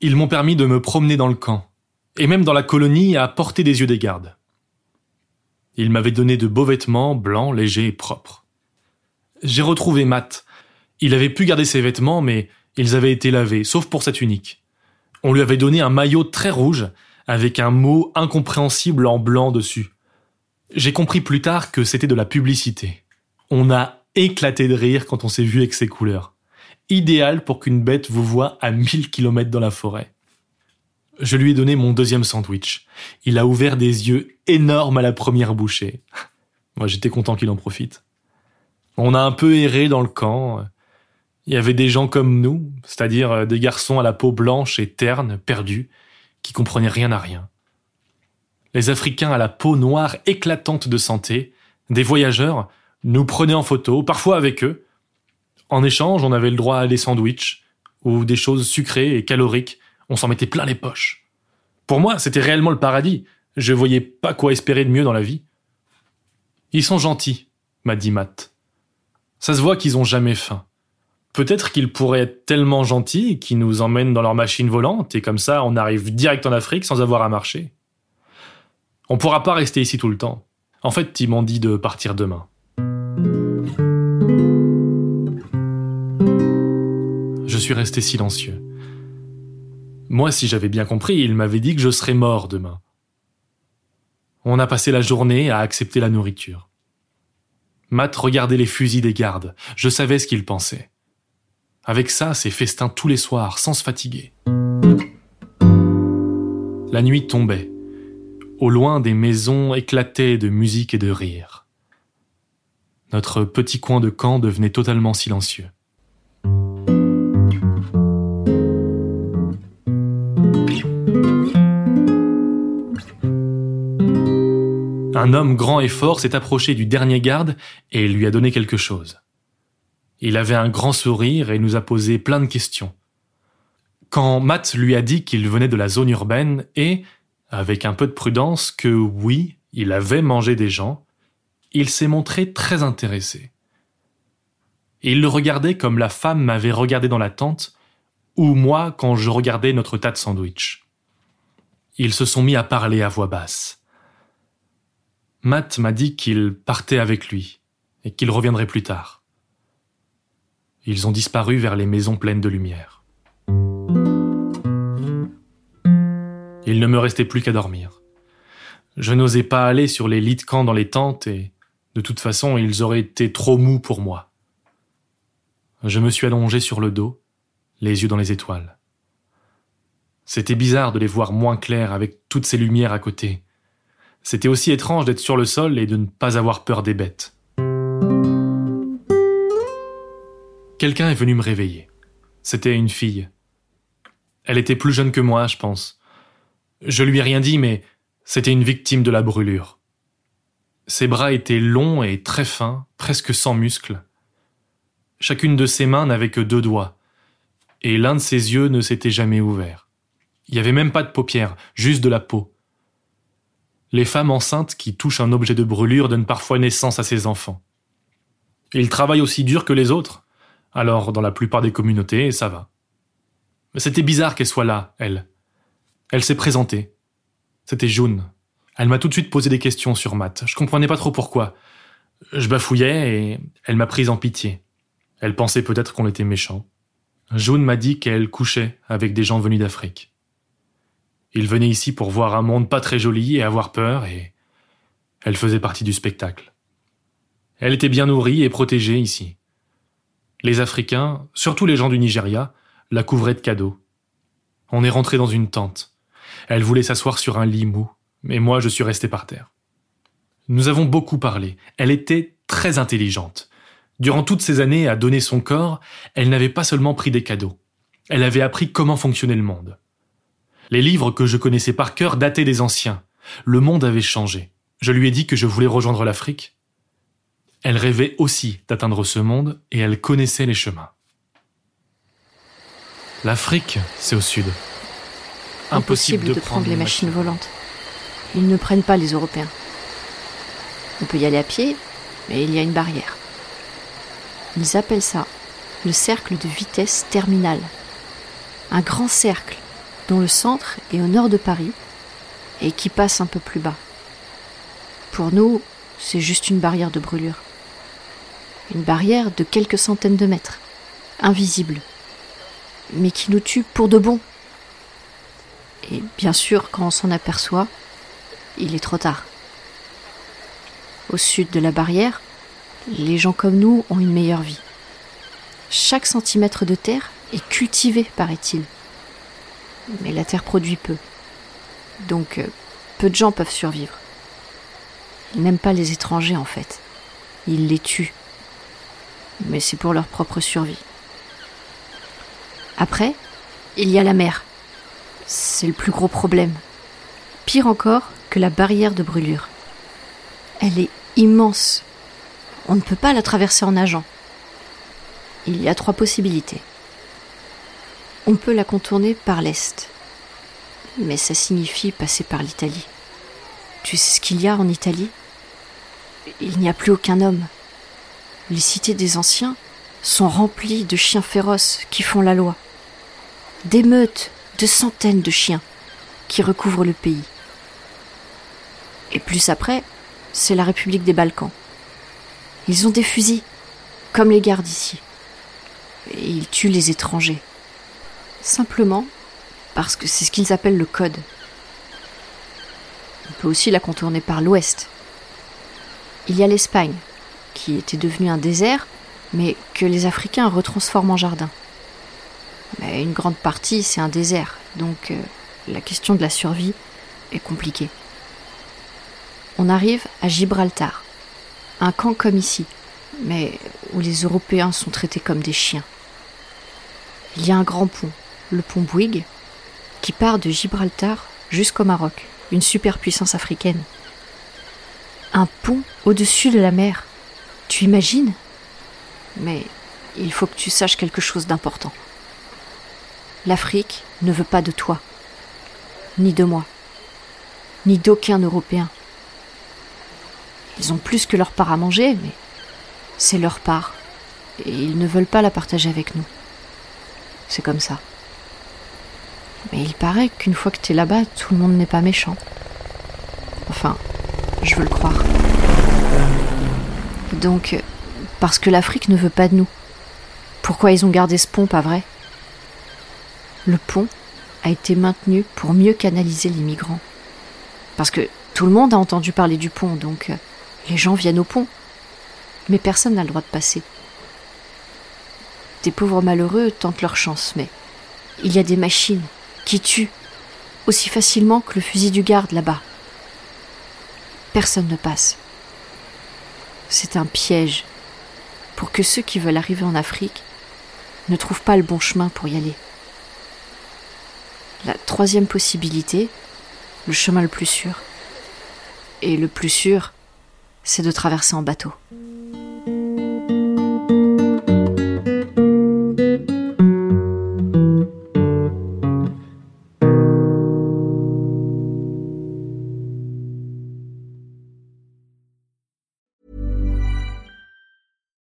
Ils m'ont permis de me promener dans le camp, et même dans la colonie à porter des yeux des gardes. Ils m'avaient donné de beaux vêtements, blancs, légers et propres. J'ai retrouvé Matt. Il avait pu garder ses vêtements, mais ils avaient été lavés, sauf pour sa tunique. On lui avait donné un maillot très rouge, avec un mot incompréhensible en blanc dessus. J'ai compris plus tard que c'était de la publicité. On a éclaté de rire quand on s'est vu avec ces couleurs idéal pour qu'une bête vous voie à 1000 km dans la forêt. Je lui ai donné mon deuxième sandwich. Il a ouvert des yeux énormes à la première bouchée. Moi, j'étais content qu'il en profite. On a un peu erré dans le camp. Il y avait des gens comme nous, c'est-à-dire des garçons à la peau blanche et terne, perdus, qui comprenaient rien à rien. Les Africains à la peau noire éclatante de santé, des voyageurs, nous prenaient en photo, parfois avec eux, en échange, on avait le droit à des sandwichs ou des choses sucrées et caloriques. On s'en mettait plein les poches. Pour moi, c'était réellement le paradis. Je voyais pas quoi espérer de mieux dans la vie. Ils sont gentils, m'a dit Matt. Ça se voit qu'ils ont jamais faim. Peut-être qu'ils pourraient être tellement gentils qu'ils nous emmènent dans leur machine volante et comme ça on arrive direct en Afrique sans avoir à marcher. On pourra pas rester ici tout le temps. En fait, ils m'ont dit de partir demain. Suis resté silencieux. Moi, si j'avais bien compris, il m'avait dit que je serais mort demain. On a passé la journée à accepter la nourriture. Matt regardait les fusils des gardes. Je savais ce qu'il pensait. Avec ça, c'est festin tous les soirs, sans se fatiguer. La nuit tombait. Au loin, des maisons éclataient de musique et de rire. Notre petit coin de camp devenait totalement silencieux. Un homme grand et fort s'est approché du dernier garde et lui a donné quelque chose. Il avait un grand sourire et nous a posé plein de questions. Quand Matt lui a dit qu'il venait de la zone urbaine et, avec un peu de prudence, que oui, il avait mangé des gens, il s'est montré très intéressé. il le regardait comme la femme m'avait regardé dans la tente, ou moi quand je regardais notre tas de sandwich. Ils se sont mis à parler à voix basse. Matt m'a dit qu'il partait avec lui et qu'il reviendrait plus tard. Ils ont disparu vers les maisons pleines de lumière. Il ne me restait plus qu'à dormir. Je n'osais pas aller sur les lits de camp dans les tentes et, de toute façon, ils auraient été trop mous pour moi. Je me suis allongé sur le dos, les yeux dans les étoiles. C'était bizarre de les voir moins clairs avec toutes ces lumières à côté, c'était aussi étrange d'être sur le sol et de ne pas avoir peur des bêtes. Quelqu'un est venu me réveiller. C'était une fille. Elle était plus jeune que moi, je pense. Je lui ai rien dit, mais c'était une victime de la brûlure. Ses bras étaient longs et très fins, presque sans muscles. Chacune de ses mains n'avait que deux doigts, et l'un de ses yeux ne s'était jamais ouvert. Il n'y avait même pas de paupières, juste de la peau les femmes enceintes qui touchent un objet de brûlure donnent parfois naissance à ces enfants. Ils travaillent aussi dur que les autres, alors dans la plupart des communautés, ça va. Mais c'était bizarre qu'elle soit là, elle. Elle s'est présentée. C'était June. Elle m'a tout de suite posé des questions sur Matt. Je comprenais pas trop pourquoi. Je bafouillais et elle m'a prise en pitié. Elle pensait peut-être qu'on était méchants. June m'a dit qu'elle couchait avec des gens venus d'Afrique. Il venait ici pour voir un monde pas très joli et avoir peur, et elle faisait partie du spectacle. Elle était bien nourrie et protégée ici. Les Africains, surtout les gens du Nigeria, la couvraient de cadeaux. On est rentré dans une tente. Elle voulait s'asseoir sur un lit mou, mais moi je suis resté par terre. Nous avons beaucoup parlé. Elle était très intelligente. Durant toutes ces années à donner son corps, elle n'avait pas seulement pris des cadeaux. Elle avait appris comment fonctionnait le monde. Les livres que je connaissais par cœur dataient des anciens. Le monde avait changé. Je lui ai dit que je voulais rejoindre l'Afrique. Elle rêvait aussi d'atteindre ce monde et elle connaissait les chemins. L'Afrique, c'est au sud. Impossible, de, prendre les machines volantes. Ils ne prennent pas les Européens. On peut y aller à pied, mais il y a une barrière. Ils appellent ça le cercle de vitesse terminale. Un grand cercle dont le centre est au nord de Paris et qui passe un peu plus bas. Pour nous, c'est juste une barrière de brûlure. Une barrière de quelques centaines de mètres, invisible, mais qui nous tue pour de bon. Et bien sûr, quand on s'en aperçoit, il est trop tard. Au sud de la barrière, les gens comme nous ont une meilleure vie. Chaque centimètre de terre est cultivé, paraît-il. Mais la terre produit peu. Donc, euh, peu de gens peuvent survivre. Ils n'aiment pas les étrangers, en fait. Ils les tuent. Mais c'est pour leur propre survie. Après, il y a la mer. C'est le plus gros problème. Pire encore que la barrière de brûlure. Elle est immense. On ne peut pas la traverser en nageant. Il y a trois possibilités. On peut la contourner par l'est. Mais ça signifie passer par l'Italie. Tu sais ce qu'il y a en Italie? Il n'y a plus aucun homme. Les cités des anciens sont remplies de chiens féroces qui font la loi. D'émeutes de centaines de chiens qui recouvrent le pays. Et plus après, c'est la République des Balkans. Ils ont des fusils, comme les gardes ici. Et ils tuent les étrangers. Simplement parce que c'est ce qu'ils appellent le code. On peut aussi la contourner par l'ouest. Il y a l'Espagne, qui était devenue un désert, mais que les Africains retransforment en jardin. Mais une grande partie, c'est un désert, donc euh, la question de la survie est compliquée. On arrive à Gibraltar, un camp comme ici, mais où les Européens sont traités comme des chiens. Il y a un grand pont, le pont Bouygues, qui part de Gibraltar jusqu'au Maroc, une superpuissance africaine. Un pont au-dessus de la mer. Tu imagines? Mais il faut que tu saches quelque chose d'important. L'Afrique ne veut pas de toi, ni de moi, ni d'aucun Européen. Ils ont plus que leur part à manger, mais c'est leur part, et ils ne veulent pas la partager avec nous. C'est comme ça. Mais il paraît qu'une fois que t'es là-bas, tout le monde n'est pas méchant. Enfin, je veux le croire. Donc, parce que l'Afrique ne veut pas de nous. Pourquoi ils ont gardé ce pont, pas vrai? Le pont a été maintenu pour mieux canaliser les migrants. Parce que tout le monde a entendu parler du pont, donc euh, les gens viennent au pont. Mais personne n'a le droit de passer. Des pauvres malheureux tentent leur chance, mais il y a des machines qui tuent aussi facilement que le fusil du garde là-bas. Personne ne passe. C'est un piège pour que ceux qui veulent arriver en Afrique ne trouvent pas le bon chemin pour y aller. La troisième possibilité, le chemin le plus sûr. Et le plus sûr, c'est de traverser en bateau.